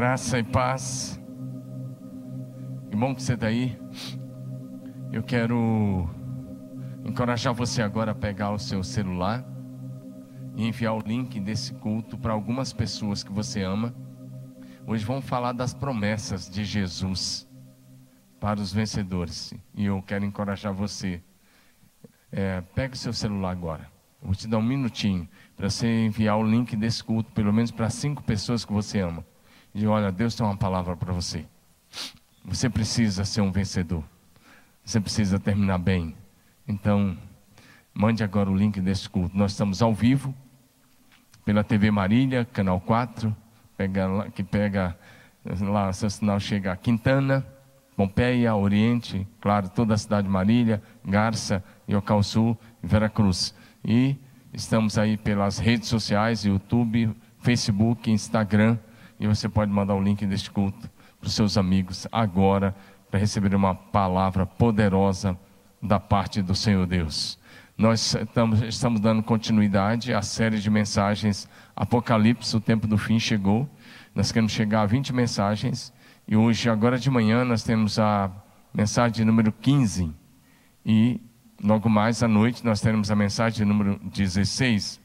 Graça e paz. Que bom que você está aí. Eu quero encorajar você agora a pegar o seu celular e enviar o link desse culto para algumas pessoas que você ama. Hoje vamos falar das promessas de Jesus para os vencedores. E eu quero encorajar você. É, pega o seu celular agora. Vou te dar um minutinho para você enviar o link desse culto, pelo menos para cinco pessoas que você ama. E olha, Deus tem uma palavra para você. Você precisa ser um vencedor. Você precisa terminar bem. Então, mande agora o link desse culto. Nós estamos ao vivo pela TV Marília, canal 4, pega, que pega lá, seu sinal chega a Quintana, Pompeia, Oriente, claro, toda a cidade de Marília, Garça, Yocal Sul e Veracruz. E estamos aí pelas redes sociais, YouTube, Facebook, Instagram e você pode mandar o link deste culto para os seus amigos agora, para receber uma palavra poderosa da parte do Senhor Deus. Nós estamos, estamos dando continuidade à série de mensagens Apocalipse, o tempo do fim chegou. Nós queremos chegar a 20 mensagens. E hoje, agora de manhã, nós temos a mensagem número 15. E logo mais à noite, nós teremos a mensagem número 16.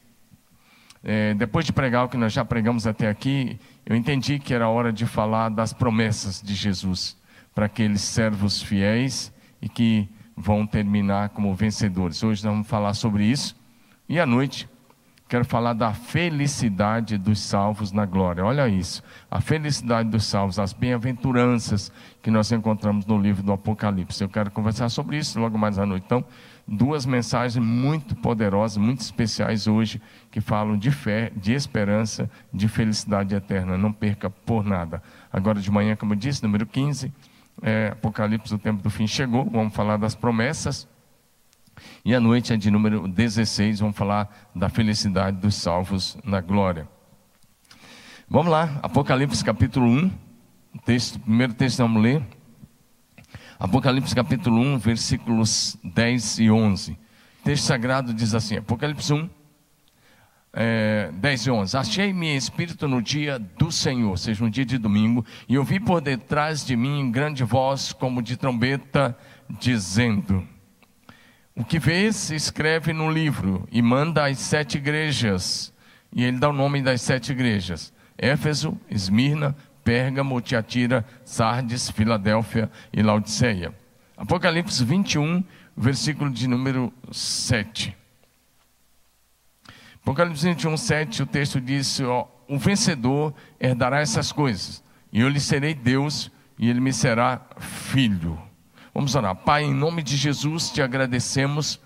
É, depois de pregar o que nós já pregamos até aqui, eu entendi que era hora de falar das promessas de Jesus para aqueles servos fiéis e que vão terminar como vencedores. Hoje nós vamos falar sobre isso. E à noite, quero falar da felicidade dos salvos na glória. Olha isso, a felicidade dos salvos, as bem-aventuranças que nós encontramos no livro do Apocalipse. Eu quero conversar sobre isso logo mais à noite. Então, duas mensagens muito poderosas, muito especiais hoje, que falam de fé, de esperança, de felicidade eterna. Não perca por nada. Agora de manhã, como eu disse, número 15, é, Apocalipse, o tempo do fim chegou. Vamos falar das promessas. E à noite é de número 16, vamos falar da felicidade dos salvos na glória. Vamos lá, Apocalipse capítulo 1, texto, primeiro texto vamos ler. Apocalipse capítulo 1, versículos 10 e 11. O texto sagrado diz assim: Apocalipse 1, é, 10 e 11. Achei-me espírito no dia do Senhor, ou seja, um dia de domingo, e ouvi por detrás de mim grande voz, como de trombeta, dizendo: O que vês, escreve no livro e manda às sete igrejas. E ele dá o nome das sete igrejas: Éfeso, Esmirna, Pérgamo, Tiatira, Sardes, Filadélfia e Laodiceia. Apocalipse 21, versículo de número 7. Apocalipse 21, 7, o texto diz: ó, O vencedor herdará essas coisas, e eu lhe serei Deus, e ele me será filho. Vamos orar. Pai, em nome de Jesus, te agradecemos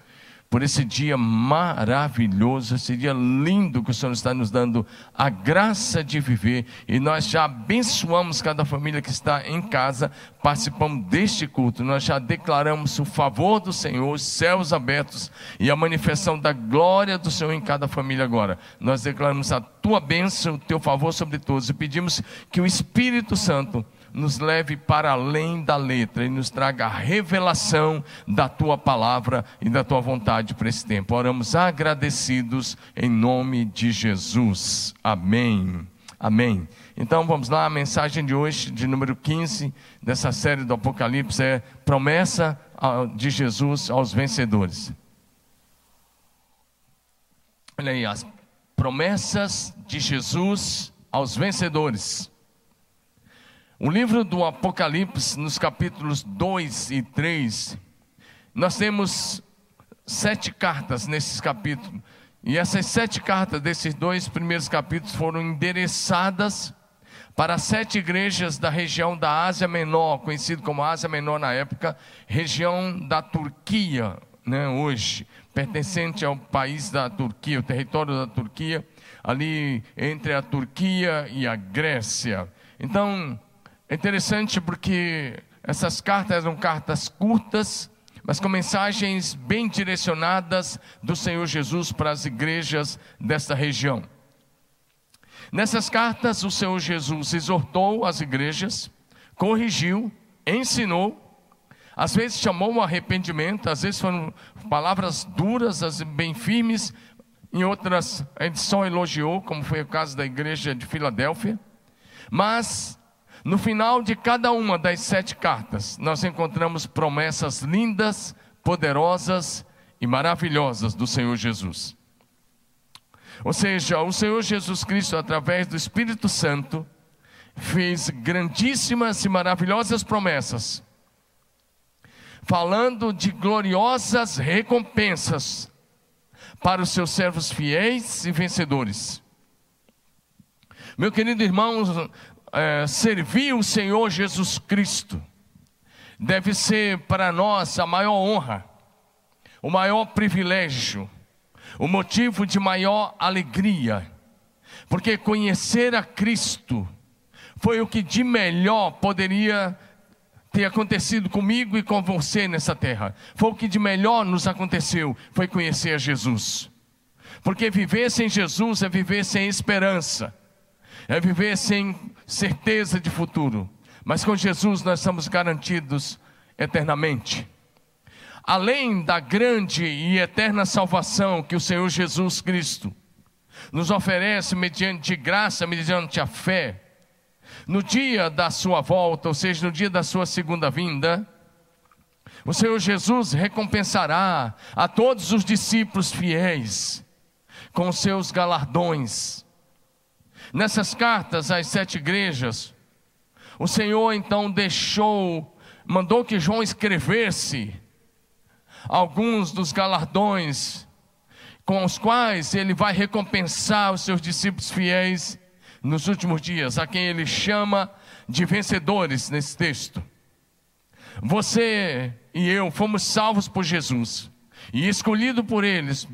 por esse dia maravilhoso, esse dia lindo que o Senhor está nos dando a graça de viver. E nós já abençoamos cada família que está em casa, participamos deste culto. Nós já declaramos o favor do Senhor, os céus abertos e a manifestação da glória do Senhor em cada família agora. Nós declaramos a tua bênção, o teu favor sobre todos e pedimos que o Espírito Santo nos leve para além da letra e nos traga a revelação da tua palavra e da tua vontade para esse tempo. Oramos agradecidos em nome de Jesus. Amém. Amém. Então vamos lá, a mensagem de hoje, de número 15 dessa série do Apocalipse é promessa de Jesus aos vencedores. Olha aí, as promessas de Jesus aos vencedores. O livro do Apocalipse, nos capítulos 2 e 3, nós temos sete cartas nesses capítulos. E essas sete cartas desses dois primeiros capítulos foram endereçadas para sete igrejas da região da Ásia Menor, conhecido como Ásia Menor na época, região da Turquia, né, hoje, pertencente ao país da Turquia, o território da Turquia, ali entre a Turquia e a Grécia. Então, é interessante porque essas cartas eram cartas curtas, mas com mensagens bem direcionadas do Senhor Jesus para as igrejas desta região. Nessas cartas, o Senhor Jesus exortou as igrejas, corrigiu, ensinou, às vezes chamou um arrependimento, às vezes foram palavras duras, bem firmes, em outras ele só elogiou, como foi o caso da igreja de Filadélfia, mas No final de cada uma das sete cartas, nós encontramos promessas lindas, poderosas e maravilhosas do Senhor Jesus. Ou seja, o Senhor Jesus Cristo, através do Espírito Santo, fez grandíssimas e maravilhosas promessas, falando de gloriosas recompensas para os seus servos fiéis e vencedores. Meu querido irmão, é, servir o Senhor Jesus Cristo deve ser para nós a maior honra, o maior privilégio, o motivo de maior alegria, porque conhecer a Cristo foi o que de melhor poderia ter acontecido comigo e com você nessa terra. Foi o que de melhor nos aconteceu, foi conhecer a Jesus. Porque viver sem Jesus é viver sem esperança é viver sem certeza de futuro. Mas com Jesus nós estamos garantidos eternamente. Além da grande e eterna salvação que o Senhor Jesus Cristo nos oferece mediante graça, mediante a fé, no dia da sua volta, ou seja, no dia da sua segunda vinda, o Senhor Jesus recompensará a todos os discípulos fiéis com seus galardões Nessas cartas às sete igrejas, o Senhor então deixou, mandou que João escrevesse alguns dos galardões com os quais ele vai recompensar os seus discípulos fiéis nos últimos dias, a quem ele chama de vencedores nesse texto. Você e eu fomos salvos por Jesus e escolhidos por eles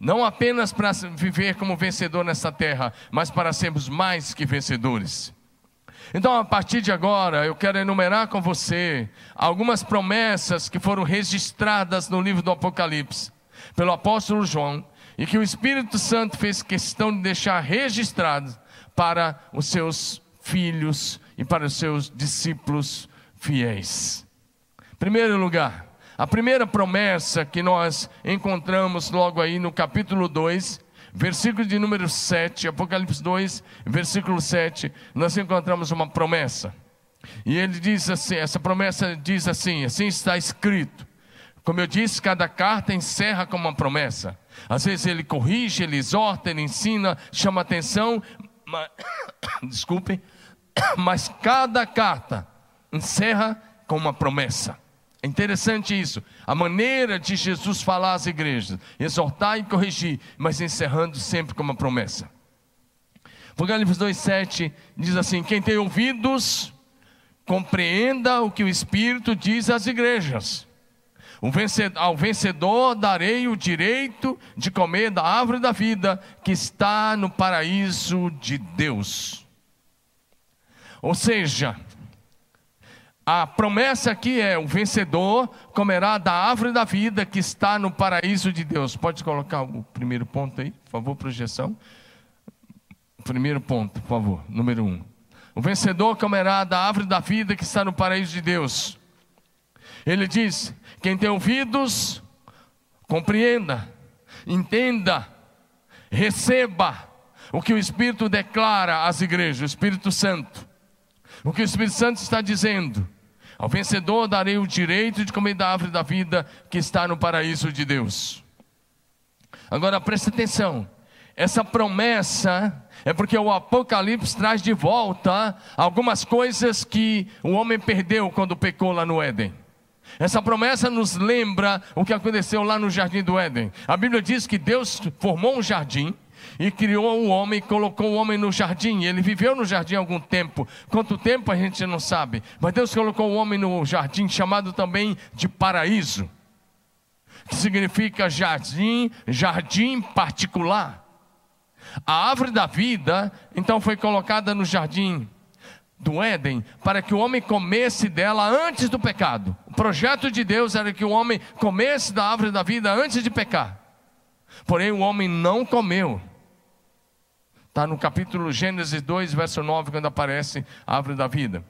não apenas para viver como vencedor nessa terra, mas para sermos mais que vencedores. Então, a partir de agora, eu quero enumerar com você algumas promessas que foram registradas no livro do Apocalipse pelo apóstolo João e que o Espírito Santo fez questão de deixar registradas para os seus filhos e para os seus discípulos fiéis. Primeiro lugar, a primeira promessa que nós encontramos logo aí no capítulo 2, versículo de número 7, Apocalipse 2, versículo 7, nós encontramos uma promessa. E ele diz assim, essa promessa diz assim, assim está escrito. Como eu disse, cada carta encerra com uma promessa. Às vezes ele corrige, ele exorta, ele ensina, chama atenção, mas, desculpem, mas cada carta encerra com uma promessa. É interessante isso, a maneira de Jesus falar às igrejas, exortar e corrigir, mas encerrando sempre com uma promessa. Apocalipse 2,7 diz assim: Quem tem ouvidos, compreenda o que o Espírito diz às igrejas. Ao vencedor darei o direito de comer da árvore da vida que está no paraíso de Deus. Ou seja, a promessa aqui é: o vencedor comerá da árvore da vida que está no paraíso de Deus. Pode colocar o primeiro ponto aí, por favor, projeção. Primeiro ponto, por favor, número um. O vencedor comerá da árvore da vida que está no paraíso de Deus. Ele diz: quem tem ouvidos, compreenda, entenda, receba o que o Espírito declara às igrejas, o Espírito Santo. O que o Espírito Santo está dizendo? Ao vencedor darei o direito de comer da árvore da vida que está no paraíso de Deus. Agora preste atenção. Essa promessa é porque o Apocalipse traz de volta algumas coisas que o homem perdeu quando pecou lá no Éden. Essa promessa nos lembra o que aconteceu lá no jardim do Éden. A Bíblia diz que Deus formou um jardim e criou o homem, e colocou o homem no jardim. Ele viveu no jardim algum tempo. Quanto tempo a gente não sabe. Mas Deus colocou o homem no jardim, chamado também de paraíso, que significa jardim, jardim particular. A árvore da vida, então, foi colocada no jardim do Éden para que o homem comesse dela antes do pecado. O projeto de Deus era que o homem comesse da árvore da vida antes de pecar. Porém, o homem não comeu. Está no capítulo Gênesis 2, verso 9, quando aparece a árvore da vida.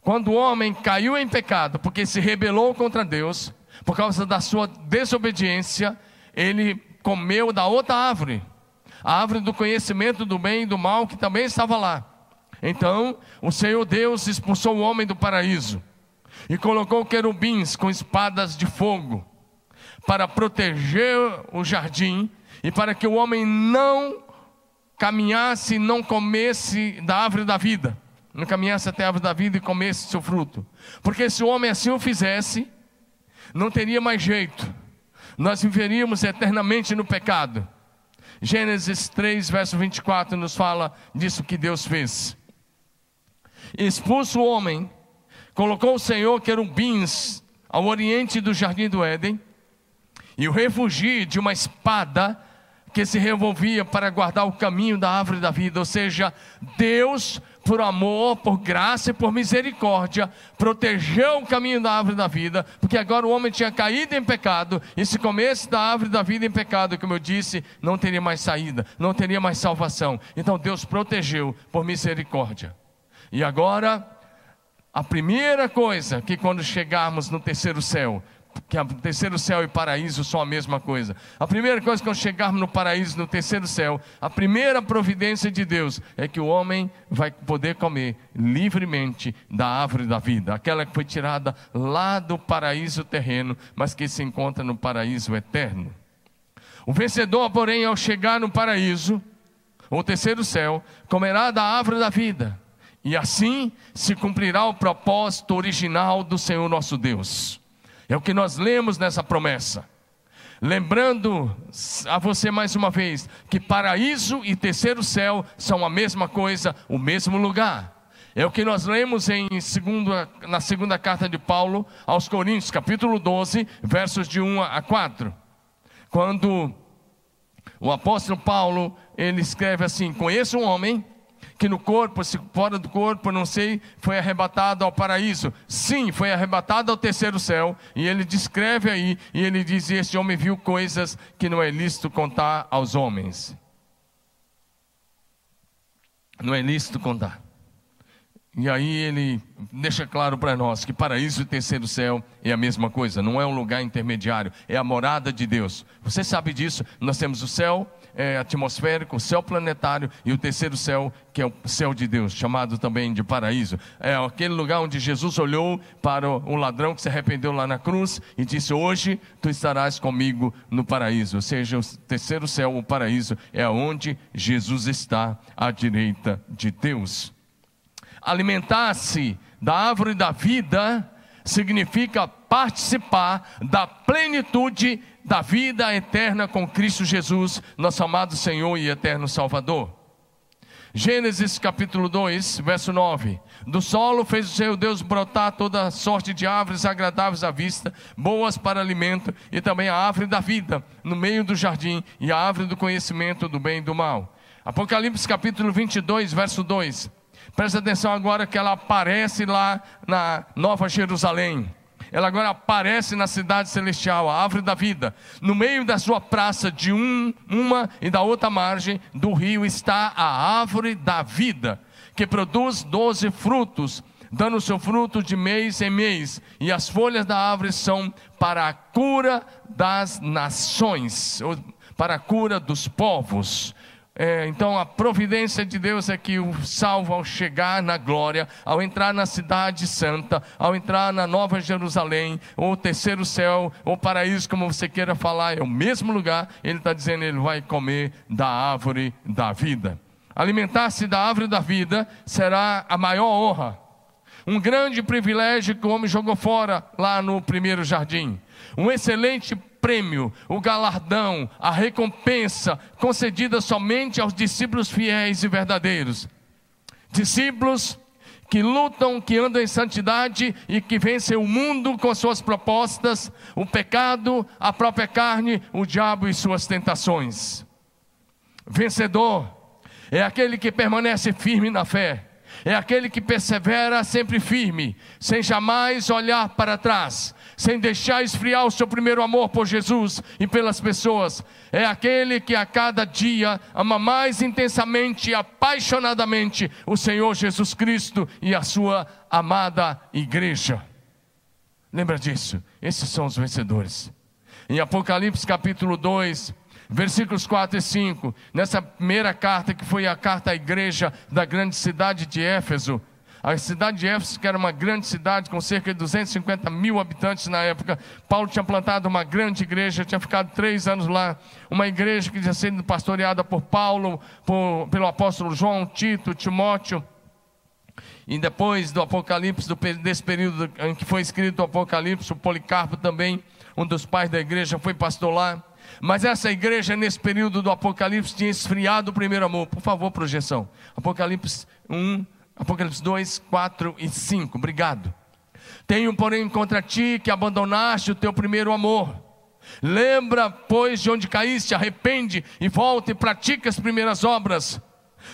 Quando o homem caiu em pecado, porque se rebelou contra Deus, por causa da sua desobediência, ele comeu da outra árvore, a árvore do conhecimento do bem e do mal, que também estava lá. Então o Senhor Deus expulsou o homem do paraíso e colocou querubins com espadas de fogo para proteger o jardim e para que o homem não caminhasse e não comesse da árvore da vida, não caminhasse até a árvore da vida e comesse seu fruto. Porque se o homem assim o fizesse, não teria mais jeito, nós viveríamos eternamente no pecado. Gênesis 3, verso 24 nos fala disso que Deus fez. Expulso o homem, colocou o Senhor querubins ao oriente do jardim do Éden, e o refugi de uma espada que se revolvia para guardar o caminho da árvore da vida, ou seja, Deus, por amor, por graça e por misericórdia, protegeu o caminho da árvore da vida, porque agora o homem tinha caído em pecado, e se comesse da árvore da vida em pecado, como eu disse, não teria mais saída, não teria mais salvação. Então Deus protegeu por misericórdia. E agora, a primeira coisa que quando chegarmos no terceiro céu, que o terceiro céu e paraíso são a mesma coisa. A primeira coisa quando chegarmos no paraíso, no terceiro céu, a primeira providência de Deus é que o homem vai poder comer livremente da árvore da vida, aquela que foi tirada lá do paraíso terreno, mas que se encontra no paraíso eterno. O vencedor, porém, ao chegar no paraíso, o terceiro céu, comerá da árvore da vida. E assim se cumprirá o propósito original do Senhor nosso Deus. É o que nós lemos nessa promessa. Lembrando a você mais uma vez que paraíso e terceiro céu são a mesma coisa, o mesmo lugar. É o que nós lemos em segunda, na segunda carta de Paulo aos Coríntios, capítulo 12, versos de 1 a 4. Quando o apóstolo Paulo, ele escreve assim: Conheço um homem que no corpo, se fora do corpo, não sei, foi arrebatado ao paraíso. Sim, foi arrebatado ao terceiro céu. E ele descreve aí, e ele diz: Este homem viu coisas que não é lícito contar aos homens. Não é lícito contar. E aí ele deixa claro para nós que paraíso e terceiro céu é a mesma coisa, não é um lugar intermediário, é a morada de Deus. Você sabe disso? Nós temos o céu é, atmosférico, o céu planetário e o terceiro céu, que é o céu de Deus, chamado também de paraíso. É aquele lugar onde Jesus olhou para o ladrão que se arrependeu lá na cruz e disse: Hoje tu estarás comigo no paraíso. Ou seja, o terceiro céu, o paraíso, é onde Jesus está à direita de Deus. Alimentar-se da árvore da vida significa participar da plenitude da vida eterna com Cristo Jesus, nosso amado Senhor e eterno Salvador. Gênesis capítulo 2, verso 9. Do solo fez o Senhor Deus brotar toda sorte de árvores agradáveis à vista, boas para alimento, e também a árvore da vida no meio do jardim, e a árvore do conhecimento do bem e do mal. Apocalipse capítulo 22, verso 2. Presta atenção agora que ela aparece lá na Nova Jerusalém. Ela agora aparece na cidade celestial, a árvore da vida. No meio da sua praça, de um, uma e da outra margem do rio, está a árvore da vida, que produz doze frutos, dando seu fruto de mês em mês. E as folhas da árvore são para a cura das nações, para a cura dos povos. É, então a providência de Deus é que o salvo, ao chegar na glória, ao entrar na cidade santa, ao entrar na nova Jerusalém, ou terceiro céu, ou paraíso, como você queira falar, é o mesmo lugar, ele está dizendo, ele vai comer da árvore da vida. Alimentar-se da árvore da vida será a maior honra, um grande privilégio que o homem jogou fora lá no primeiro jardim, um excelente prêmio, o galardão, a recompensa concedida somente aos discípulos fiéis e verdadeiros. Discípulos que lutam, que andam em santidade e que vencem o mundo com suas propostas, o pecado, a própria carne, o diabo e suas tentações. Vencedor é aquele que permanece firme na fé, é aquele que persevera sempre firme, sem jamais olhar para trás, sem deixar esfriar o seu primeiro amor por Jesus e pelas pessoas. É aquele que a cada dia ama mais intensamente e apaixonadamente o Senhor Jesus Cristo e a sua amada igreja. Lembra disso? Esses são os vencedores. Em Apocalipse capítulo 2, Versículos 4 e 5. Nessa primeira carta, que foi a carta à igreja da grande cidade de Éfeso, a cidade de Éfeso, que era uma grande cidade com cerca de 250 mil habitantes na época, Paulo tinha plantado uma grande igreja, tinha ficado três anos lá. Uma igreja que tinha sido pastoreada por Paulo, por, pelo apóstolo João, Tito, Timóteo. E depois do Apocalipse, do, desse período em que foi escrito o Apocalipse, o Policarpo também, um dos pais da igreja, foi pastor lá. Mas essa igreja, nesse período do Apocalipse, tinha esfriado o primeiro amor. Por favor, projeção. Apocalipse 1, Apocalipse 2, 4 e 5. Obrigado. Tenho, porém, contra ti que abandonaste o teu primeiro amor. Lembra, pois, de onde caíste, arrepende e volta e pratica as primeiras obras.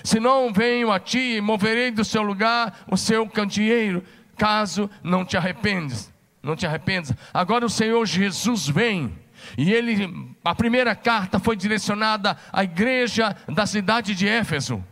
Se não venho a ti, moverei do seu lugar o seu candeeiro, caso não te arrependes. Não te arrependas. Agora o Senhor Jesus vem. E ele, a primeira carta foi direcionada à igreja da cidade de Éfeso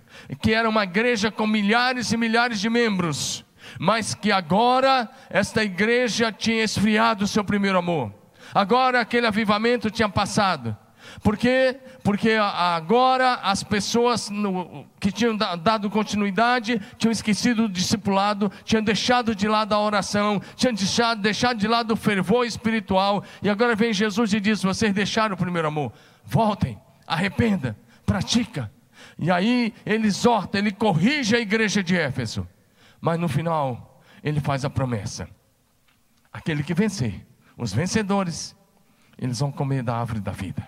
que era uma igreja com milhares e milhares de membros, mas que agora esta igreja tinha esfriado o seu primeiro amor. Agora aquele avivamento tinha passado. Por quê? Porque agora as pessoas no, que tinham dado continuidade tinham esquecido o discipulado, tinham deixado de lado a oração, tinham deixado, deixado de lado o fervor espiritual, e agora vem Jesus e diz: Vocês deixaram o primeiro amor, voltem, arrependa, pratica. E aí ele exorta, ele corrige a igreja de Éfeso. Mas no final, ele faz a promessa: aquele que vencer, os vencedores, eles vão comer da árvore da vida,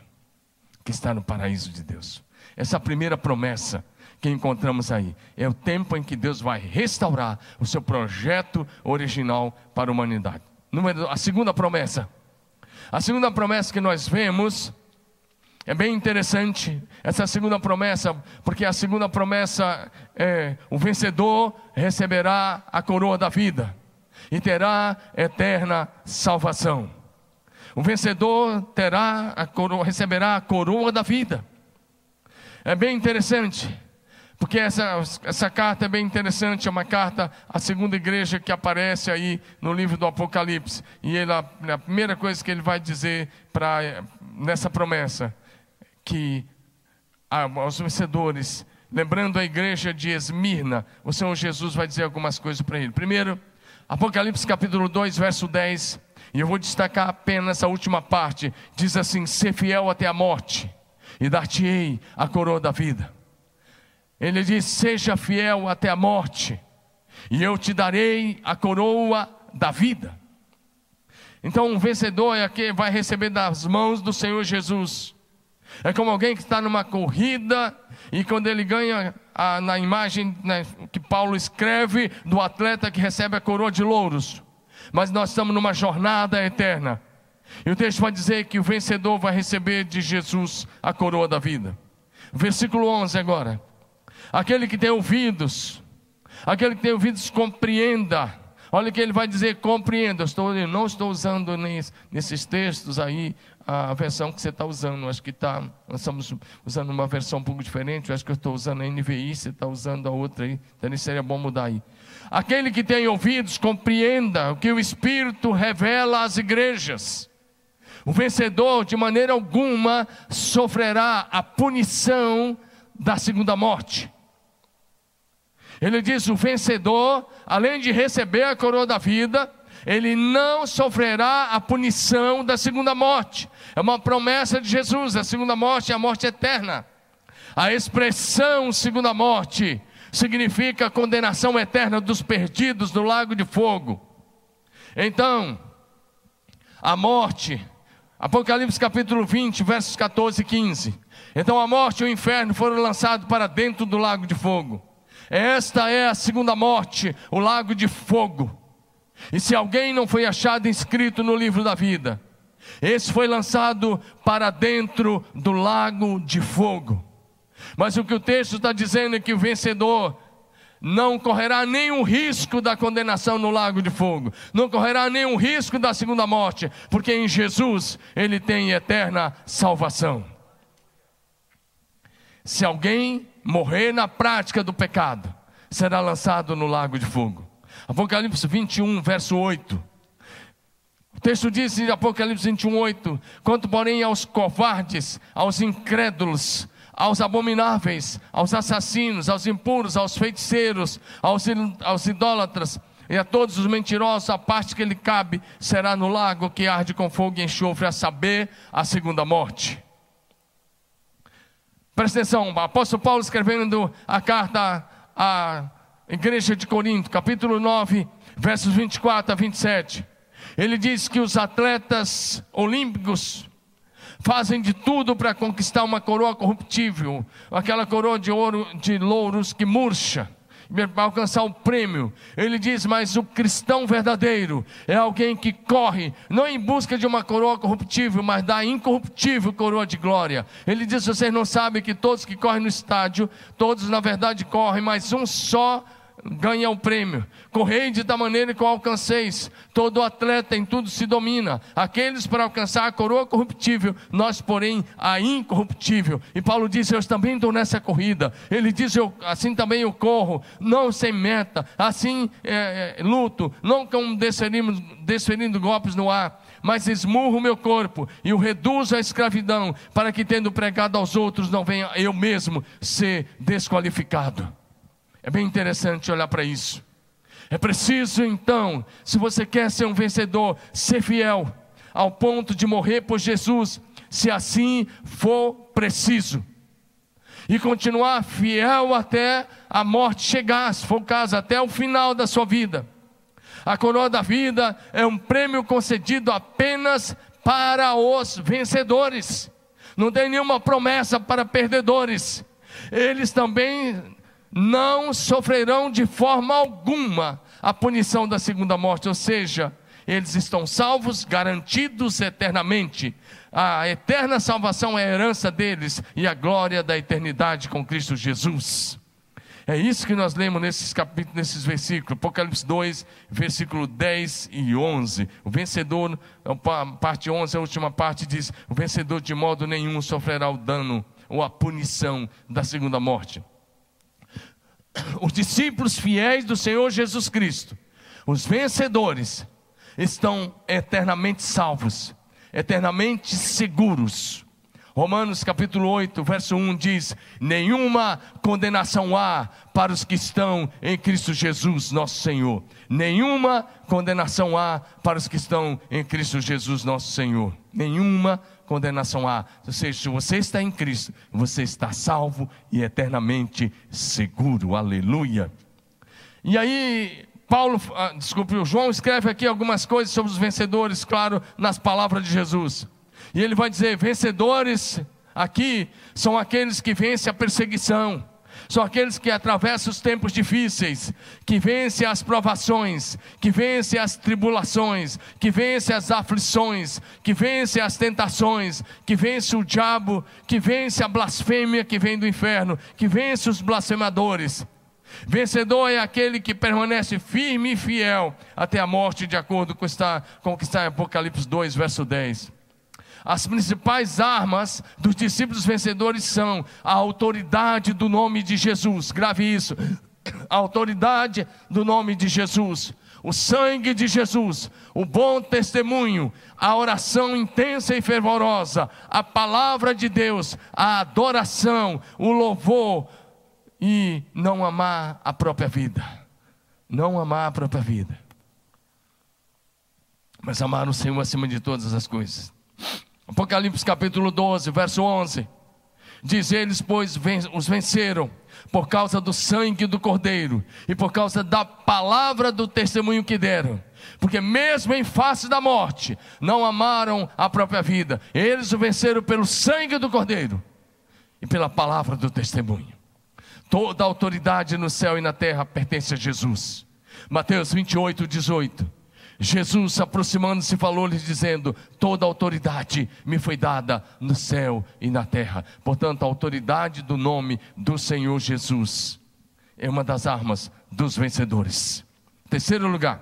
que está no paraíso de Deus. Essa primeira promessa que encontramos aí é o tempo em que Deus vai restaurar o seu projeto original para a humanidade. Número, a segunda promessa. A segunda promessa que nós vemos é bem interessante essa segunda promessa, porque a segunda promessa é: o vencedor receberá a coroa da vida e terá eterna salvação. O vencedor terá a coroa, receberá a coroa da vida. É bem interessante, porque essa, essa carta é bem interessante, é uma carta à segunda igreja que aparece aí no livro do Apocalipse. E ele, a, primeira coisa que ele vai dizer pra, nessa promessa que aos vencedores, lembrando a igreja de Esmirna, o Senhor Jesus vai dizer algumas coisas para ele. Primeiro, Apocalipse capítulo 2, verso 10, e eu vou destacar apenas a última parte, diz assim: ser fiel até a morte, e dar-te-ei a coroa da vida. Ele diz: seja fiel até a morte, e eu te darei a coroa da vida. Então, um vencedor é aquele que vai receber das mãos do Senhor Jesus é como alguém que está numa corrida e quando ele ganha, a, na imagem né, que Paulo escreve do atleta que recebe a coroa de louros. Mas nós estamos numa jornada eterna. E o texto vai dizer que o vencedor vai receber de Jesus a coroa da vida. Versículo 11 agora. Aquele que tem ouvidos, aquele que tem ouvidos, compreenda. Olha o que ele vai dizer, compreenda. Eu, estou, eu não estou usando nesses textos aí a versão que você está usando. Acho que tá, nós estamos usando uma versão um pouco diferente. Acho que eu estou usando a NVI, você está usando a outra aí. Então seria bom mudar aí. Aquele que tem ouvidos, compreenda o que o Espírito revela às igrejas. O vencedor, de maneira alguma, sofrerá a punição da segunda morte. Ele diz: o vencedor, além de receber a coroa da vida, ele não sofrerá a punição da segunda morte. É uma promessa de Jesus, a segunda morte é a morte eterna. A expressão segunda morte significa a condenação eterna dos perdidos no lago de fogo. Então, a morte, Apocalipse capítulo 20, versos 14 e 15. Então a morte e o inferno foram lançados para dentro do lago de fogo. Esta é a segunda morte, o lago de fogo. E se alguém não foi achado inscrito no livro da vida, esse foi lançado para dentro do lago de fogo. Mas o que o texto está dizendo é que o vencedor não correrá nenhum risco da condenação no lago de fogo, não correrá nenhum risco da segunda morte, porque em Jesus ele tem eterna salvação. Se alguém morrer na prática do pecado, será lançado no lago de fogo. Apocalipse 21, verso 8. texto diz em Apocalipse 21, 8: Quanto, porém, aos covardes, aos incrédulos, aos abomináveis, aos assassinos, aos impuros, aos feiticeiros, aos, aos idólatras e a todos os mentirosos, a parte que lhe cabe será no lago que arde com fogo e enxofre, a saber, a segunda morte. Presta atenção, o apóstolo Paulo escrevendo a carta à igreja de Corinto, capítulo 9, versos 24 a 27. Ele diz que os atletas olímpicos fazem de tudo para conquistar uma coroa corruptível, aquela coroa de ouro de louros que murcha para alcançar o prêmio. Ele diz: Mas o cristão verdadeiro é alguém que corre, não em busca de uma coroa corruptível, mas da incorruptível coroa de glória. Ele diz: Vocês não sabem que todos que correm no estádio, todos na verdade correm, mas um só ganha o prêmio. Correi de da maneira que o alcanceis. Todo atleta em tudo se domina. Aqueles para alcançar a coroa corruptível, nós, porém, a incorruptível. E Paulo diz: Eu também estou nessa corrida. Ele diz: eu, Assim também eu corro, não sem meta, assim é, é, luto, não como desferindo, desferindo golpes no ar mas esmurro o meu corpo e o reduzo à escravidão, para que, tendo pregado aos outros, não venha eu mesmo ser desqualificado. É bem interessante olhar para isso. É preciso então, se você quer ser um vencedor, ser fiel ao ponto de morrer por Jesus, se assim for preciso. E continuar fiel até a morte chegar, se for o caso, até o final da sua vida. A coroa da vida é um prêmio concedido apenas para os vencedores. Não tem nenhuma promessa para perdedores. Eles também não sofrerão de forma alguma a punição da segunda morte, ou seja, eles estão salvos, garantidos eternamente. A eterna salvação é a herança deles e a glória da eternidade com Cristo Jesus. É isso que nós lemos nesses capítulos, nesses versículos, Apocalipse 2, versículo 10 e 11. O vencedor, parte 11, a última parte diz: O vencedor de modo nenhum sofrerá o dano ou a punição da segunda morte os discípulos fiéis do Senhor Jesus Cristo, os vencedores, estão eternamente salvos, eternamente seguros. Romanos capítulo 8, verso 1 diz: Nenhuma condenação há para os que estão em Cristo Jesus, nosso Senhor. Nenhuma condenação há para os que estão em Cristo Jesus, nosso Senhor. Nenhuma condenação há. Ou seja, se você está em Cristo, você está salvo e eternamente seguro. Aleluia. E aí, Paulo, ah, desculpe, o João escreve aqui algumas coisas sobre os vencedores, claro, nas palavras de Jesus. E ele vai dizer: vencedores aqui são aqueles que vencem a perseguição são aqueles que atravessam os tempos difíceis, que vencem as provações, que vencem as tribulações, que vencem as aflições, que vencem as tentações, que vencem o diabo, que vencem a blasfêmia que vem do inferno, que vencem os blasfemadores. Vencedor é aquele que permanece firme e fiel até a morte, de acordo com, o que está em Apocalipse 2, verso 10. As principais armas dos discípulos vencedores são a autoridade do nome de Jesus. Grave isso. A autoridade do nome de Jesus, o sangue de Jesus, o bom testemunho, a oração intensa e fervorosa, a palavra de Deus, a adoração, o louvor e não amar a própria vida. Não amar a própria vida. Mas amar o Senhor acima de todas as coisas. Apocalipse capítulo 12, verso 11. Diz eles, pois os venceram por causa do sangue do Cordeiro e por causa da palavra do testemunho que deram. Porque mesmo em face da morte, não amaram a própria vida. Eles o venceram pelo sangue do Cordeiro e pela palavra do testemunho. Toda autoridade no céu e na terra pertence a Jesus. Mateus 28, 18. Jesus, aproximando-se, falou-lhes, dizendo: Toda autoridade me foi dada no céu e na terra. Portanto, a autoridade do nome do Senhor Jesus é uma das armas dos vencedores. Terceiro lugar,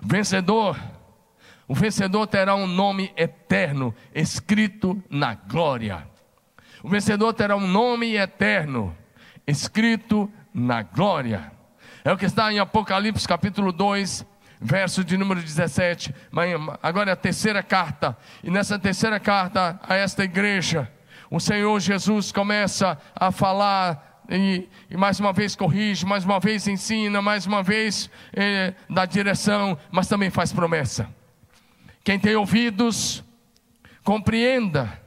vencedor. O vencedor terá um nome eterno escrito na glória. O vencedor terá um nome eterno escrito na glória. É o que está em Apocalipse capítulo 2, verso de número 17. Agora é a terceira carta, e nessa terceira carta a esta igreja, o Senhor Jesus começa a falar e, e, mais uma vez corrige, mais uma vez ensina, mais uma vez eh, dá direção, mas também faz promessa. Quem tem ouvidos, compreenda.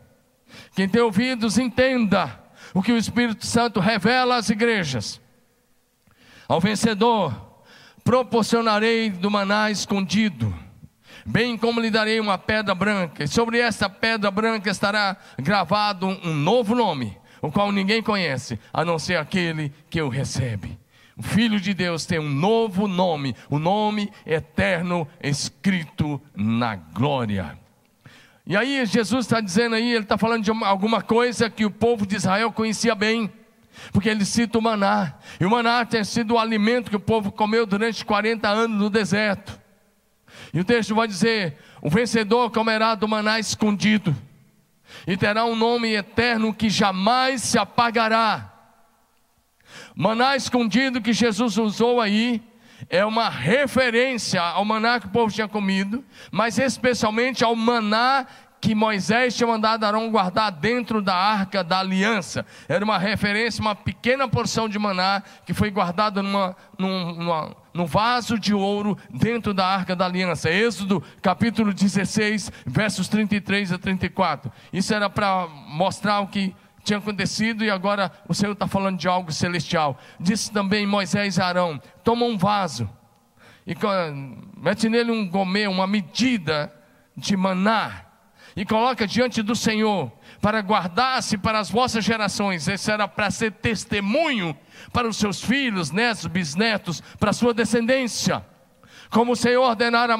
Quem tem ouvidos, entenda o que o Espírito Santo revela às igrejas. Ao vencedor, proporcionarei do maná escondido, bem como lhe darei uma pedra branca, e sobre essa pedra branca estará gravado um novo nome, o qual ninguém conhece, a não ser aquele que o recebe. O Filho de Deus tem um novo nome, o um nome eterno escrito na glória. E aí Jesus está dizendo aí, ele está falando de alguma coisa que o povo de Israel conhecia bem. Porque ele cita o maná. E o maná tem sido o alimento que o povo comeu durante 40 anos no deserto. E o texto vai dizer: o vencedor comerá do maná escondido, e terá um nome eterno que jamais se apagará. Maná escondido que Jesus usou aí é uma referência ao maná que o povo tinha comido, mas especialmente ao maná que Moisés tinha mandado Arão guardar dentro da arca da aliança. Era uma referência, uma pequena porção de maná que foi guardada numa, num, numa, num vaso de ouro dentro da arca da aliança. Êxodo capítulo 16, versos 33 a 34. Isso era para mostrar o que tinha acontecido e agora o Senhor está falando de algo celestial. Disse também Moisés a Arão: toma um vaso e mete nele um gomê, uma medida de maná e coloca diante do Senhor para guardar-se para as vossas gerações. Esse era para ser testemunho para os seus filhos, netos, bisnetos, para a sua descendência. Como o Senhor ordenara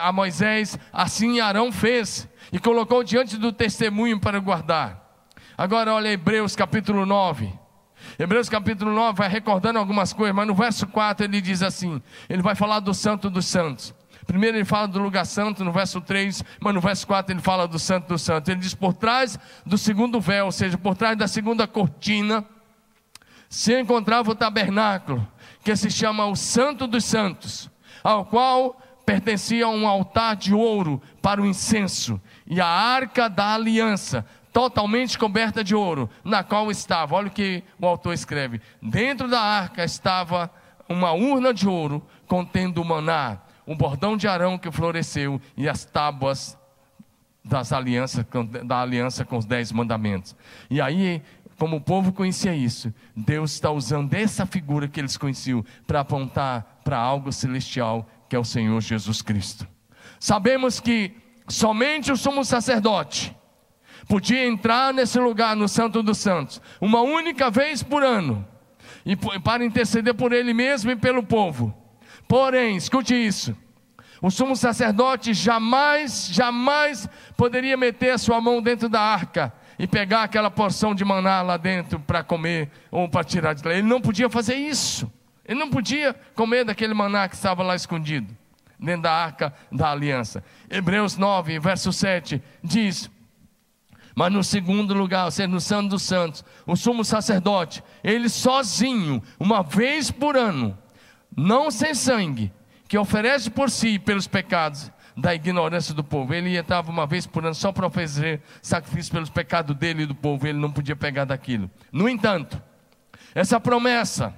a Moisés, assim Arão fez e colocou diante do testemunho para guardar. Agora olha Hebreus capítulo 9. Hebreus capítulo 9 vai recordando algumas coisas, mas no verso 4 ele diz assim: ele vai falar do Santo dos Santos. Primeiro ele fala do lugar santo no verso 3, mas no verso 4 ele fala do santo do santo. Ele diz: por trás do segundo véu, ou seja, por trás da segunda cortina, se encontrava o tabernáculo, que se chama o Santo dos Santos, ao qual pertencia um altar de ouro para o incenso, e a arca da aliança, totalmente coberta de ouro, na qual estava, olha o que o autor escreve: dentro da arca estava uma urna de ouro contendo o maná um bordão de Arão que floresceu e as tábuas das alianças, da aliança com os dez mandamentos. E aí, como o povo conhecia isso, Deus está usando essa figura que eles conheciam para apontar para algo celestial, que é o Senhor Jesus Cristo. Sabemos que somente o sumo sacerdote podia entrar nesse lugar, no Santo dos Santos, uma única vez por ano, e para interceder por ele mesmo e pelo povo. Porém, escute isso: o sumo sacerdote jamais, jamais poderia meter a sua mão dentro da arca e pegar aquela porção de maná lá dentro para comer ou para tirar de lá. Ele não podia fazer isso. Ele não podia comer daquele maná que estava lá escondido, dentro da arca da aliança. Hebreus 9, verso 7 diz: Mas no segundo lugar, seja, no Santo dos Santos, o sumo sacerdote, ele sozinho, uma vez por ano, não sem sangue, que oferece por si pelos pecados da ignorância do povo. Ele estava uma vez por ano só para oferecer sacrifício pelos pecados dele e do povo. Ele não podia pegar daquilo. No entanto, essa promessa,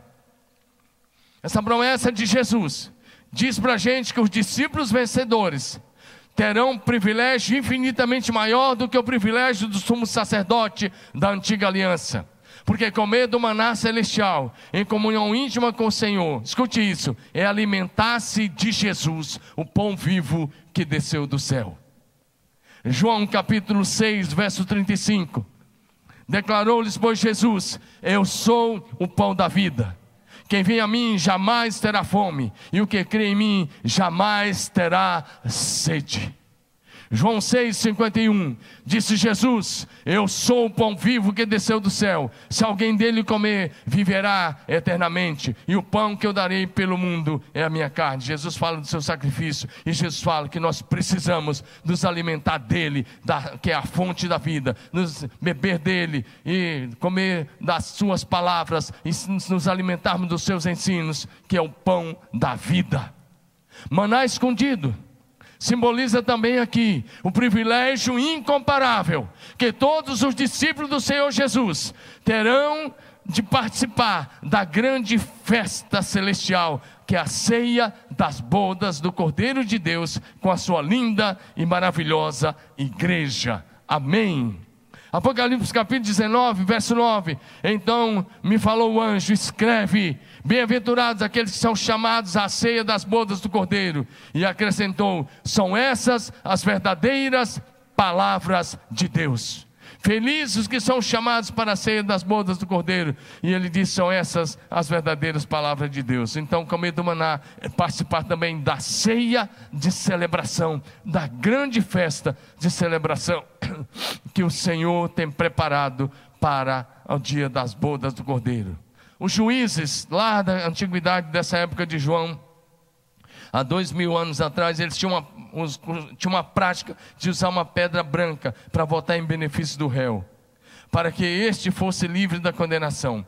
essa promessa de Jesus, diz para a gente que os discípulos vencedores terão um privilégio infinitamente maior do que o privilégio do sumo sacerdote da antiga aliança. Porque comer do maná celestial, em comunhão íntima com o Senhor, escute isso, é alimentar-se de Jesus, o pão vivo que desceu do céu. João capítulo 6, verso 35. Declarou-lhes, pois, Jesus: Eu sou o pão da vida. Quem vem a mim jamais terá fome, e o que crê em mim jamais terá sede. João 6,51 disse Jesus: Eu sou o pão vivo que desceu do céu. Se alguém dele comer, viverá eternamente. E o pão que eu darei pelo mundo é a minha carne. Jesus fala do seu sacrifício. E Jesus fala que nós precisamos nos alimentar dele, da, que é a fonte da vida, nos beber dele e comer das suas palavras e nos alimentarmos dos seus ensinos, que é o pão da vida. Maná escondido simboliza também aqui o privilégio incomparável que todos os discípulos do Senhor Jesus terão de participar da grande festa celestial, que é a ceia das bodas do Cordeiro de Deus com a sua linda e maravilhosa igreja. Amém. Apocalipse capítulo 19, verso 9. Então me falou o anjo: escreve, bem-aventurados aqueles que são chamados à ceia das bodas do Cordeiro. E acrescentou: são essas as verdadeiras palavras de Deus. Felizes os que são chamados para a ceia das bodas do Cordeiro. E ele diz: são essas as verdadeiras palavras de Deus. Então, comer do maná é participar também da ceia de celebração, da grande festa de celebração que o Senhor tem preparado para o dia das bodas do Cordeiro. Os juízes, lá da antiguidade, dessa época de João, há dois mil anos atrás, eles tinham uma tinha uma prática de usar uma pedra branca para votar em benefício do réu, para que este fosse livre da condenação.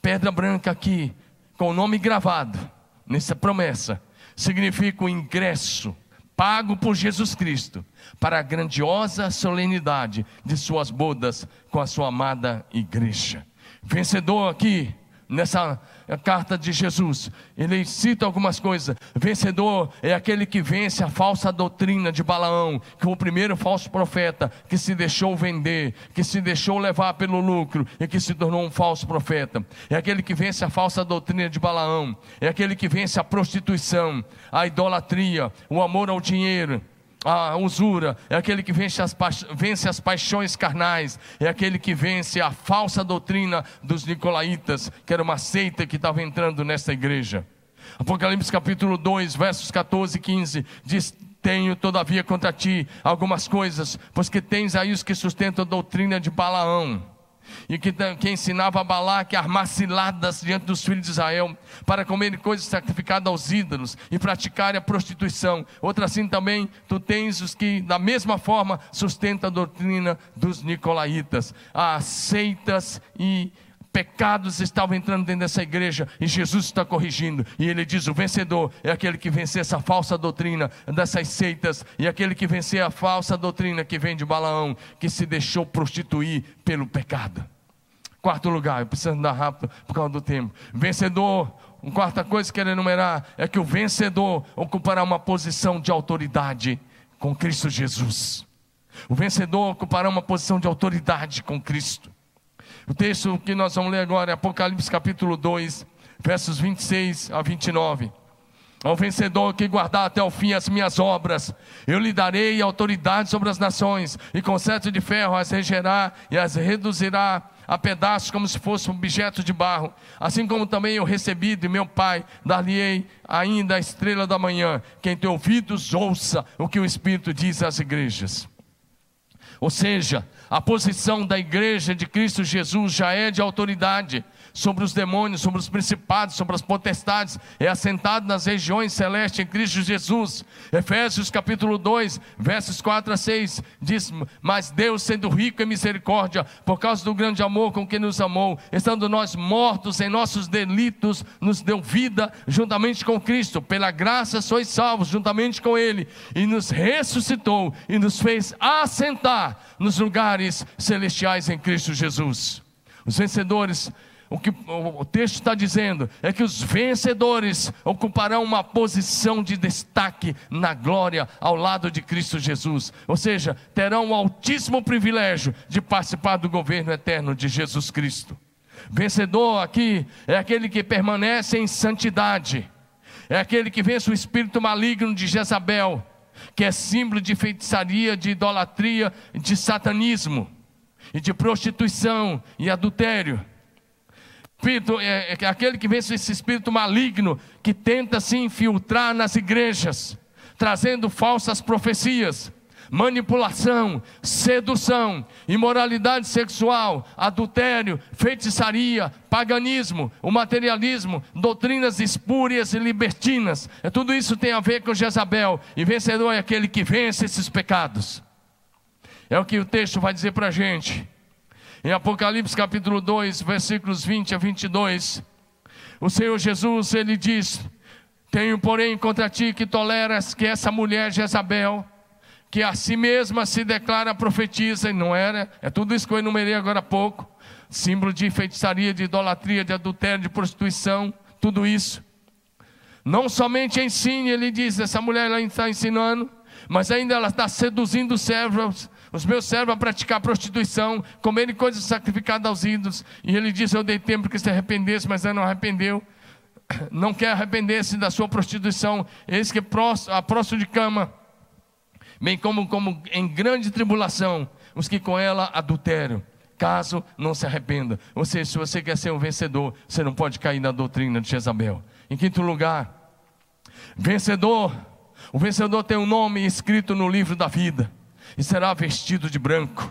Pedra branca aqui, com o nome gravado, nessa promessa, significa o ingresso pago por Jesus Cristo para a grandiosa solenidade de suas bodas com a sua amada igreja. Vencedor aqui nessa carta de Jesus, ele cita algumas coisas. Vencedor é aquele que vence a falsa doutrina de Balaão, que foi o primeiro falso profeta que se deixou vender, que se deixou levar pelo lucro e que se tornou um falso profeta. É aquele que vence a falsa doutrina de Balaão, é aquele que vence a prostituição, a idolatria, o amor ao dinheiro a usura, é aquele que vence as, vence as paixões carnais, é aquele que vence a falsa doutrina dos nicolaítas, que era uma seita que estava entrando nessa igreja. Apocalipse capítulo 2, versos 14 e 15, diz: Tenho todavia contra ti algumas coisas, pois que tens aí os que sustentam a doutrina de Balaão e que, que ensinava a Balaque a armar ciladas diante dos filhos de Israel, para comerem coisas sacrificadas aos ídolos e praticarem a prostituição. Outra assim também, tu tens os que, da mesma forma, sustentam a doutrina dos nicolaítas, as seitas e pecados estavam entrando dentro dessa igreja e Jesus está corrigindo. E ele diz: o vencedor é aquele que vencer essa falsa doutrina dessas seitas, e aquele que vencer a falsa doutrina que vem de Balaão, que se deixou prostituir pelo pecado. Quarto lugar, eu preciso andar rápido por causa do tempo. Vencedor, uma quarta coisa que quero enumerar é que o vencedor ocupará uma posição de autoridade com Cristo Jesus. O vencedor ocupará uma posição de autoridade com Cristo. O texto que nós vamos ler agora é Apocalipse capítulo 2, versos 26 a 29. Ao vencedor que guardar até o fim as minhas obras, eu lhe darei autoridade sobre as nações, e com cetro de ferro as regerá e as reduzirá a pedaços como se fosse um objeto de barro. Assim como também eu recebi de meu Pai, dar-lhe-ei ainda a estrela da manhã. Quem tem ouvidos, ouça o que o Espírito diz às igrejas. Ou seja, a posição da igreja de Cristo Jesus já é de autoridade sobre os demônios, sobre os principados, sobre as potestades, é assentado nas regiões celestes em Cristo Jesus. Efésios capítulo 2, versos 4 a 6, diz: Mas Deus, sendo rico em misericórdia, por causa do grande amor com que nos amou, estando nós mortos em nossos delitos, nos deu vida juntamente com Cristo, pela graça sois salvos juntamente com Ele, e nos ressuscitou e nos fez assentar nos lugares celestiais em Cristo Jesus. Os vencedores o que o texto está dizendo é que os vencedores ocuparão uma posição de destaque na glória ao lado de Cristo Jesus, ou seja, terão o altíssimo privilégio de participar do governo eterno de Jesus Cristo. Vencedor aqui é aquele que permanece em santidade, é aquele que vence o espírito maligno de Jezabel, que é símbolo de feitiçaria, de idolatria, de satanismo e de prostituição e adultério espírito, é, é aquele que vence esse espírito maligno que tenta se infiltrar nas igrejas, trazendo falsas profecias, manipulação, sedução, imoralidade sexual, adultério, feitiçaria, paganismo, o materialismo, doutrinas espúrias e libertinas. É, tudo isso tem a ver com Jezabel, e vencedor é aquele que vence esses pecados. É o que o texto vai dizer para a gente. Em Apocalipse capítulo 2, versículos 20 a 22, o Senhor Jesus, ele diz: Tenho, porém, contra ti que toleras que essa mulher Jezabel, que a si mesma se declara profetisa, e não era, é tudo isso que eu enumerei agora há pouco, símbolo de feitiçaria, de idolatria, de adultério, de prostituição, tudo isso. Não somente ensine, ele diz, essa mulher ela está ensinando, mas ainda ela está seduzindo os servos, os meus servos a praticar prostituição, comerem coisas sacrificadas aos ídolos. E ele diz: Eu dei tempo que se arrependesse, mas ela não arrependeu. Não quer arrepender-se da sua prostituição. Eis que a próximo de cama, bem como, como em grande tribulação, os que com ela adulteram caso não se arrependa. Ou seja, se você quer ser um vencedor, você não pode cair na doutrina de Jezabel. Em quinto lugar, vencedor. O vencedor tem um nome escrito no livro da vida e será vestido de branco.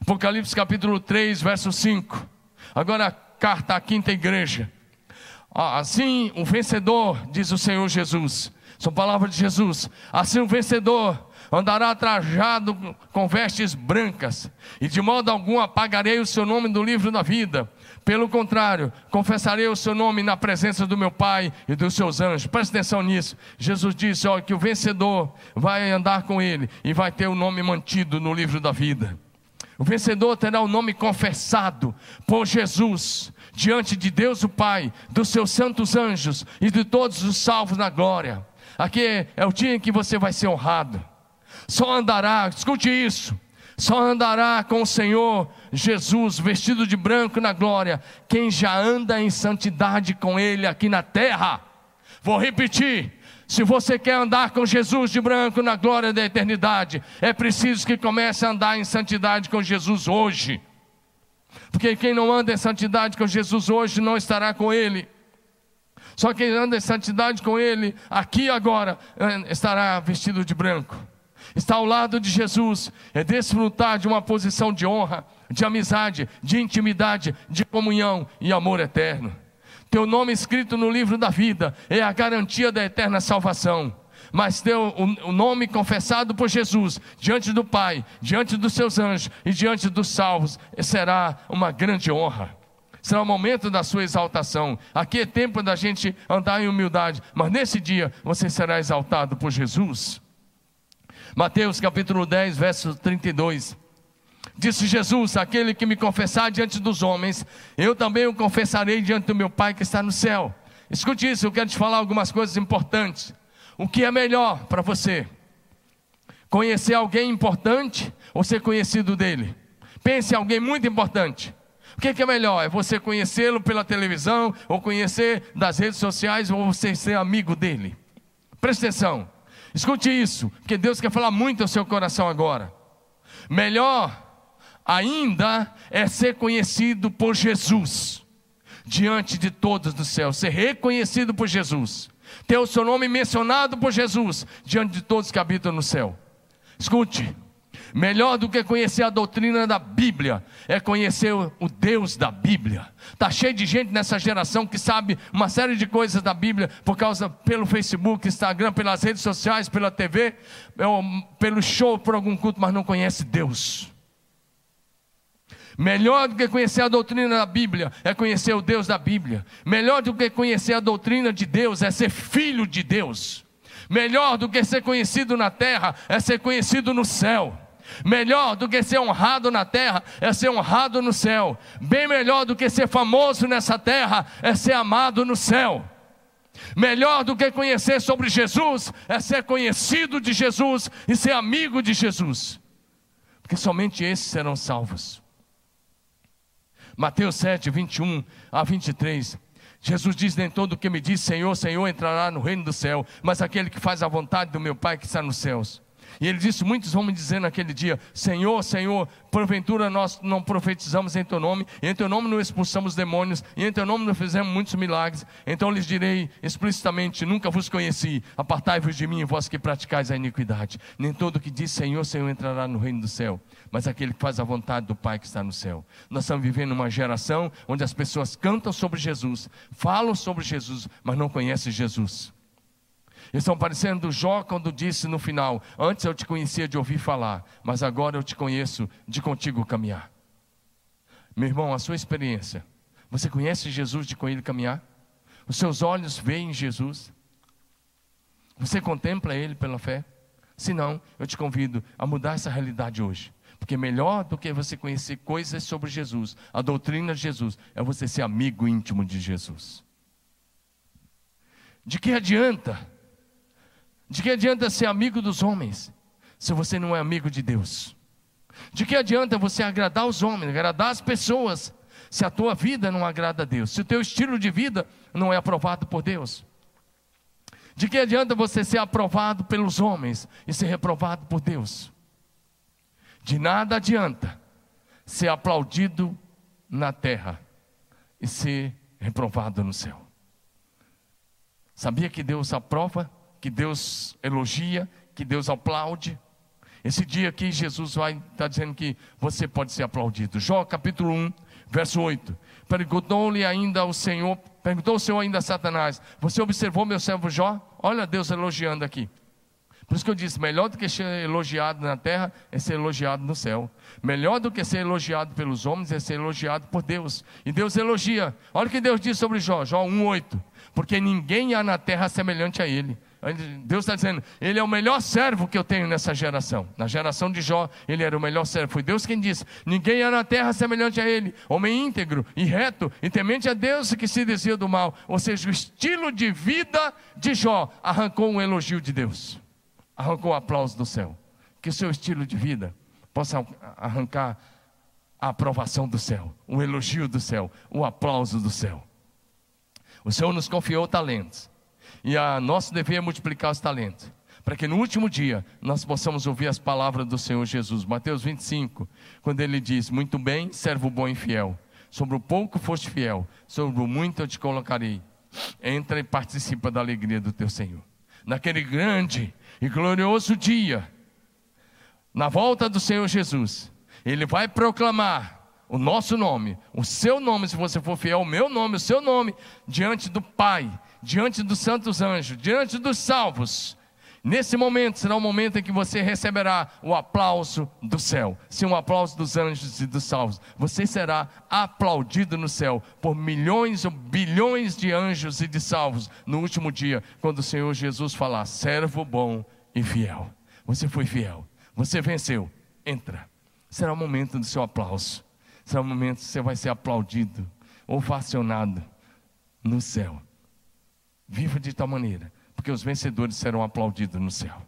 Apocalipse capítulo 3, verso 5. Agora a carta à quinta igreja. Ah, assim o vencedor, diz o Senhor Jesus, são palavras de Jesus. Assim o vencedor andará trajado com vestes brancas, e de modo algum apagarei o seu nome do livro da vida. Pelo contrário, confessarei o seu nome na presença do meu Pai e dos seus anjos. Preste atenção nisso. Jesus disse ó, que o vencedor vai andar com ele e vai ter o nome mantido no livro da vida. O vencedor terá o nome confessado por Jesus diante de Deus o Pai, dos seus santos anjos e de todos os salvos na glória. Aqui é o dia em que você vai ser honrado. Só andará, escute isso, só andará com o Senhor Jesus vestido de branco na glória, quem já anda em santidade com Ele aqui na terra. Vou repetir: se você quer andar com Jesus de branco na glória da eternidade, é preciso que comece a andar em santidade com Jesus hoje. Porque quem não anda em santidade com Jesus hoje não estará com Ele. Só quem anda em santidade com Ele, aqui agora, eh, estará vestido de branco estar ao lado de Jesus é desfrutar de uma posição de honra, de amizade, de intimidade, de comunhão e amor eterno. Teu nome escrito no livro da vida é a garantia da eterna salvação. Mas teu o nome confessado por Jesus diante do Pai, diante dos seus anjos e diante dos salvos será uma grande honra. Será o momento da sua exaltação. Aqui é tempo da gente andar em humildade, mas nesse dia você será exaltado por Jesus. Mateus capítulo 10, verso 32. Disse Jesus: Aquele que me confessar diante dos homens, eu também o confessarei diante do meu Pai que está no céu. Escute isso, eu quero te falar algumas coisas importantes. O que é melhor para você? Conhecer alguém importante ou ser conhecido dele? Pense em alguém muito importante. O que é melhor? É você conhecê-lo pela televisão, ou conhecer das redes sociais, ou você ser amigo dele? Preste atenção. Escute isso, porque Deus quer falar muito ao seu coração agora. Melhor ainda é ser conhecido por Jesus diante de todos do céu, ser reconhecido por Jesus, ter o seu nome mencionado por Jesus diante de todos que habitam no céu. Escute, Melhor do que conhecer a doutrina da Bíblia é conhecer o Deus da Bíblia. Tá cheio de gente nessa geração que sabe uma série de coisas da Bíblia por causa pelo Facebook, Instagram, pelas redes sociais, pela TV, pelo show, por algum culto, mas não conhece Deus. Melhor do que conhecer a doutrina da Bíblia é conhecer o Deus da Bíblia. Melhor do que conhecer a doutrina de Deus é ser filho de Deus. Melhor do que ser conhecido na terra é ser conhecido no céu. Melhor do que ser honrado na terra é ser honrado no céu. Bem melhor do que ser famoso nessa terra é ser amado no céu. Melhor do que conhecer sobre Jesus é ser conhecido de Jesus e ser amigo de Jesus. Porque somente esses serão salvos. Mateus 7, 21 a 23. Jesus diz: Nem todo que me diz Senhor, Senhor entrará no reino do céu, mas aquele que faz a vontade do meu Pai que está nos céus. E ele disse: Muitos vão me dizer naquele dia: Senhor, Senhor, porventura nós não profetizamos em teu nome, e em teu nome não expulsamos demônios, e em teu nome não fizemos muitos milagres. Então lhes direi explicitamente: Nunca vos conheci, apartai-vos de mim, vós que praticais a iniquidade. Nem todo que diz Senhor, Senhor entrará no reino do céu, mas aquele que faz a vontade do Pai que está no céu. Nós estamos vivendo uma geração onde as pessoas cantam sobre Jesus, falam sobre Jesus, mas não conhecem Jesus. Estão parecendo Jó quando disse no final: Antes eu te conhecia de ouvir falar, mas agora eu te conheço de contigo caminhar. Meu irmão, a sua experiência, você conhece Jesus de com ele caminhar? Os seus olhos veem Jesus? Você contempla Ele pela fé? Se não, eu te convido a mudar essa realidade hoje. Porque melhor do que você conhecer coisas sobre Jesus, a doutrina de Jesus, é você ser amigo íntimo de Jesus. De que adianta? De que adianta ser amigo dos homens, se você não é amigo de Deus? De que adianta você agradar os homens, agradar as pessoas, se a tua vida não agrada a Deus, se o teu estilo de vida não é aprovado por Deus? De que adianta você ser aprovado pelos homens e ser reprovado por Deus? De nada adianta ser aplaudido na terra e ser reprovado no céu. Sabia que Deus aprova, que Deus elogia, que Deus aplaude? Esse dia aqui, Jesus vai estar tá dizendo que você pode ser aplaudido. Jó capítulo 1, verso 8. Perguntou-lhe ainda o Senhor, perguntou o Senhor ainda a Satanás: Você observou meu servo Jó? Olha Deus elogiando aqui. Por isso que eu disse: melhor do que ser elogiado na terra é ser elogiado no céu. Melhor do que ser elogiado pelos homens é ser elogiado por Deus. E Deus elogia. Olha o que Deus diz sobre Jó, Jó 1,8. Porque ninguém há na terra semelhante a ele. Deus está dizendo, ele é o melhor servo que eu tenho nessa geração. Na geração de Jó, ele era o melhor servo. Foi Deus quem disse: ninguém há na terra semelhante a ele, homem íntegro e reto e temente a Deus que se desvia do mal. Ou seja, o estilo de vida de Jó arrancou um elogio de Deus arrancou o aplauso do céu. Que o seu estilo de vida possa arrancar a aprovação do céu, o elogio do céu, o aplauso do céu. O Senhor nos confiou talentos. E a nosso dever é multiplicar os talentos. Para que no último dia nós possamos ouvir as palavras do Senhor Jesus. Mateus 25, quando ele diz: Muito bem, servo bom e fiel. Sobre o pouco foste fiel, sobre o muito eu te colocarei. Entra e participa da alegria do teu Senhor. Naquele grande e glorioso dia, na volta do Senhor Jesus, Ele vai proclamar o nosso nome, o seu nome, se você for fiel, o meu nome, o seu nome, diante do Pai, diante dos santos anjos, diante dos salvos. Nesse momento será o momento em que você receberá o aplauso do céu. Sim, o aplauso dos anjos e dos salvos. Você será aplaudido no céu por milhões ou bilhões de anjos e de salvos no último dia, quando o Senhor Jesus falar: servo bom e fiel. Você foi fiel, você venceu. Entra. Será o momento do seu aplauso. Será o momento que você vai ser aplaudido, ovacionado no céu. Viva de tal maneira porque os vencedores serão aplaudidos no céu.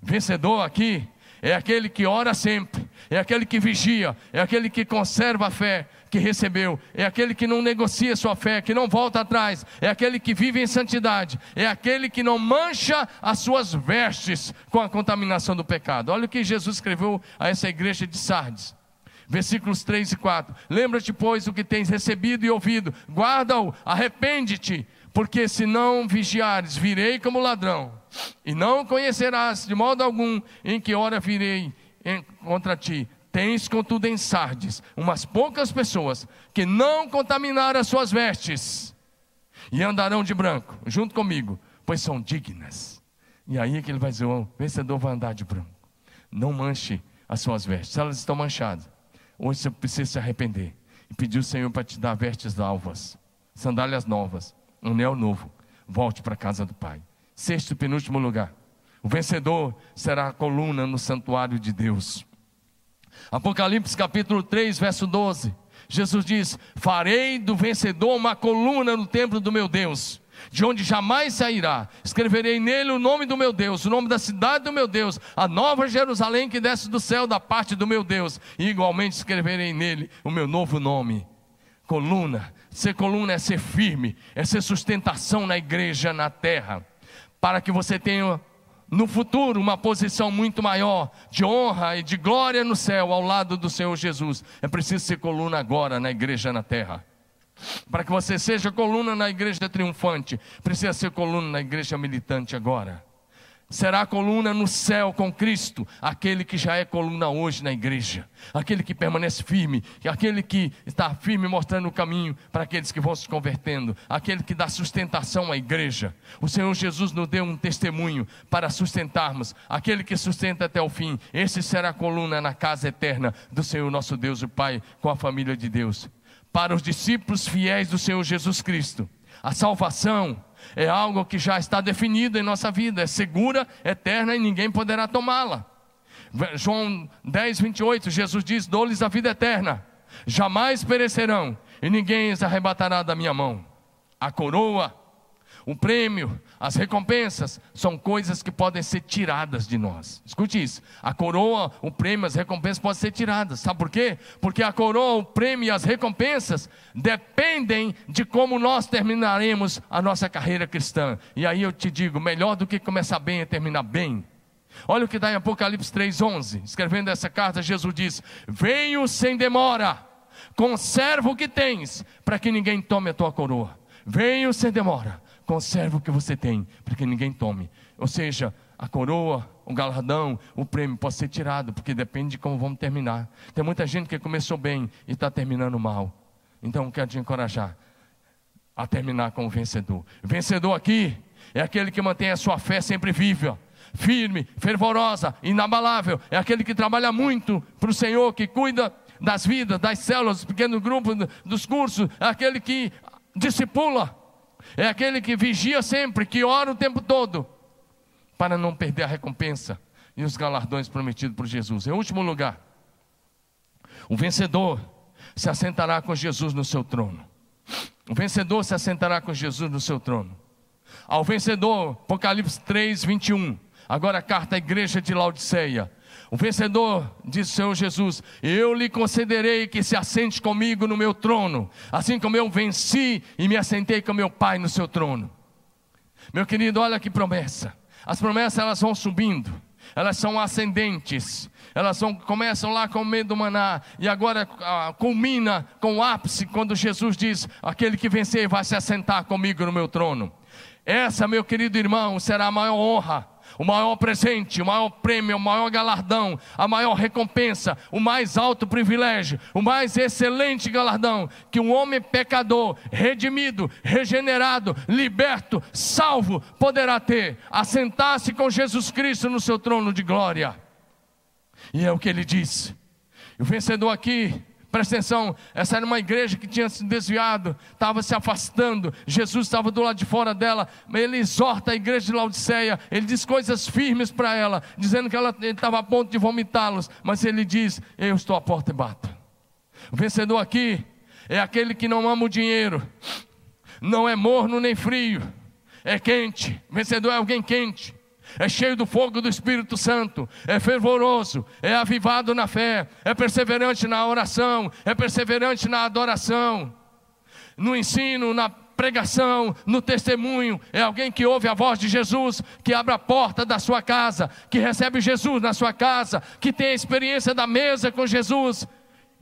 Vencedor aqui é aquele que ora sempre, é aquele que vigia, é aquele que conserva a fé que recebeu, é aquele que não negocia sua fé, que não volta atrás, é aquele que vive em santidade, é aquele que não mancha as suas vestes com a contaminação do pecado. Olha o que Jesus escreveu a essa igreja de Sardes. Versículos 3 e 4: Lembra-te, pois, o que tens recebido e ouvido, guarda-o, arrepende-te, porque se não vigiares, virei como ladrão, e não conhecerás de modo algum em que hora virei contra ti. Tens, contudo, em Sardes, umas poucas pessoas que não contaminaram as suas vestes e andarão de branco, junto comigo, pois são dignas. E aí é que ele vai dizer: o vencedor vai andar de branco. Não manche as suas vestes, elas estão manchadas. Hoje você precisa se arrepender e pedir ao Senhor para te dar vestes alvas, sandálias novas anel novo. Volte para a casa do Pai. Sexto e penúltimo lugar. O vencedor será a coluna no santuário de Deus. Apocalipse capítulo 3, verso 12. Jesus diz: Farei do vencedor uma coluna no templo do meu Deus, de onde jamais sairá. Escreverei nele o nome do meu Deus, o nome da cidade do meu Deus, a nova Jerusalém que desce do céu da parte do meu Deus, e igualmente escreverei nele o meu novo nome. Coluna Ser coluna é ser firme, é ser sustentação na igreja, na terra, para que você tenha no futuro uma posição muito maior de honra e de glória no céu ao lado do Senhor Jesus. É preciso ser coluna agora na igreja na terra. Para que você seja coluna na igreja triunfante, precisa ser coluna na igreja militante agora será coluna no céu com Cristo, aquele que já é coluna hoje na igreja, aquele que permanece firme, aquele que está firme mostrando o caminho para aqueles que vão se convertendo, aquele que dá sustentação à igreja. O Senhor Jesus nos deu um testemunho para sustentarmos, aquele que sustenta até o fim. Esse será a coluna na casa eterna do Senhor nosso Deus e Pai, com a família de Deus. Para os discípulos fiéis do Senhor Jesus Cristo, a salvação, é algo que já está definido em nossa vida, é segura, eterna e ninguém poderá tomá-la. João 10, 28, Jesus diz: Dou-lhes a vida eterna, jamais perecerão, e ninguém os arrebatará da minha mão. A coroa, o prêmio, as recompensas são coisas que podem ser tiradas de nós. Escute isso: a coroa, o prêmio, as recompensas podem ser tiradas. Sabe por quê? Porque a coroa, o prêmio e as recompensas dependem de como nós terminaremos a nossa carreira cristã. E aí eu te digo: melhor do que começar bem é terminar bem. Olha o que está em Apocalipse 3,11. Escrevendo essa carta, Jesus diz: Venho sem demora, conserva o que tens, para que ninguém tome a tua coroa. Venho sem demora conserve o que você tem, para que ninguém tome. Ou seja, a coroa, o galardão, o prêmio pode ser tirado, porque depende de como vamos terminar. Tem muita gente que começou bem e está terminando mal. Então, quero te encorajar a terminar como vencedor. Vencedor aqui é aquele que mantém a sua fé sempre viva firme, fervorosa, inabalável. É aquele que trabalha muito para o Senhor, que cuida das vidas, das células, dos pequenos grupos, dos cursos. É aquele que discipula é aquele que vigia sempre, que ora o tempo todo, para não perder a recompensa e os galardões prometidos por Jesus. Em último lugar, o vencedor se assentará com Jesus no seu trono. O vencedor se assentará com Jesus no seu trono. Ao vencedor, Apocalipse 3, 21. Agora a carta à igreja de Laodiceia. O vencedor, diz o Senhor Jesus: Eu lhe concederei que se assente comigo no meu trono, assim como eu venci e me assentei com meu Pai no seu trono. Meu querido, olha que promessa. As promessas elas vão subindo, elas são ascendentes, elas vão, começam lá com o medo do maná, e agora ah, culmina com o ápice, quando Jesus diz: Aquele que vencer vai se assentar comigo no meu trono. Essa, meu querido irmão, será a maior honra o maior presente, o maior prêmio, o maior galardão, a maior recompensa, o mais alto privilégio, o mais excelente galardão que um homem pecador, redimido, regenerado, liberto, salvo, poderá ter, assentar-se com Jesus Cristo no seu trono de glória. E é o que ele disse. O vencedor aqui Presta atenção, essa era uma igreja que tinha se desviado, estava se afastando. Jesus estava do lado de fora dela. Ele exorta a igreja de Laodiceia. Ele diz coisas firmes para ela, dizendo que ela estava a ponto de vomitá-los. Mas ele diz: Eu estou à porta e bato. O vencedor aqui é aquele que não ama o dinheiro, não é morno nem frio, é quente. O vencedor é alguém quente é cheio do fogo do Espírito Santo, é fervoroso, é avivado na fé, é perseverante na oração, é perseverante na adoração, no ensino, na pregação, no testemunho, é alguém que ouve a voz de Jesus, que abre a porta da sua casa, que recebe Jesus na sua casa, que tem a experiência da mesa com Jesus,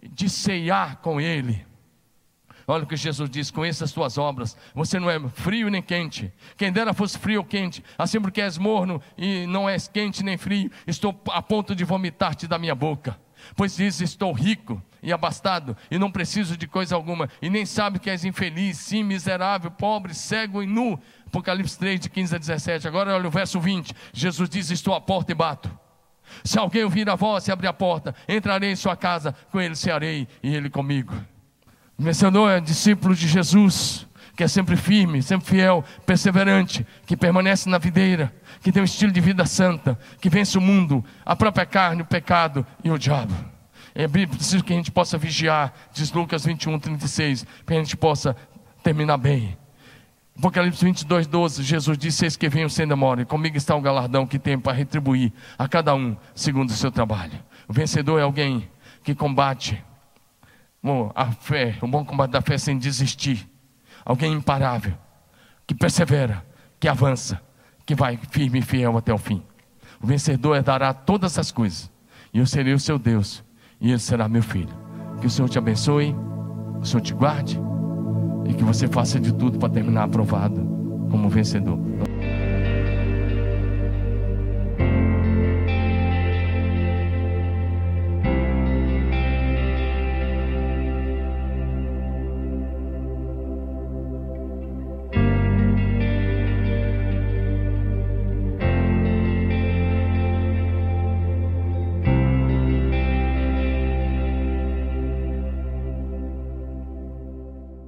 de ceiar com Ele. Olha o que Jesus diz: conheça as tuas obras. Você não é frio nem quente. Quem dera fosse frio ou quente. Assim porque és morno e não és quente nem frio, estou a ponto de vomitar-te da minha boca. Pois diz: estou rico e abastado e não preciso de coisa alguma. E nem sabe que és infeliz, sim, miserável, pobre, cego e nu. Apocalipse 3, de 15 a 17. Agora olha o verso 20. Jesus diz: Estou à porta e bato. Se alguém ouvir a voz e abrir a porta, entrarei em sua casa, com ele cearei e ele comigo. O vencedor é discípulo de Jesus, que é sempre firme, sempre fiel, perseverante, que permanece na videira, que tem um estilo de vida santa, que vence o mundo, a própria carne, o pecado e o diabo. É preciso que a gente possa vigiar, diz Lucas 21, 36, para que a gente possa terminar bem. Apocalipse 22, 12, Jesus disse: Eis que venho sem demora, e comigo está o galardão que tem para retribuir a cada um segundo o seu trabalho. O vencedor é alguém que combate a fé, o bom combate da fé sem desistir. Alguém imparável, que persevera, que avança, que vai firme e fiel até o fim. O vencedor dará todas as coisas, e eu serei o seu Deus, e ele será meu filho. Que o Senhor te abençoe, o Senhor te guarde, e que você faça de tudo para terminar aprovado como vencedor.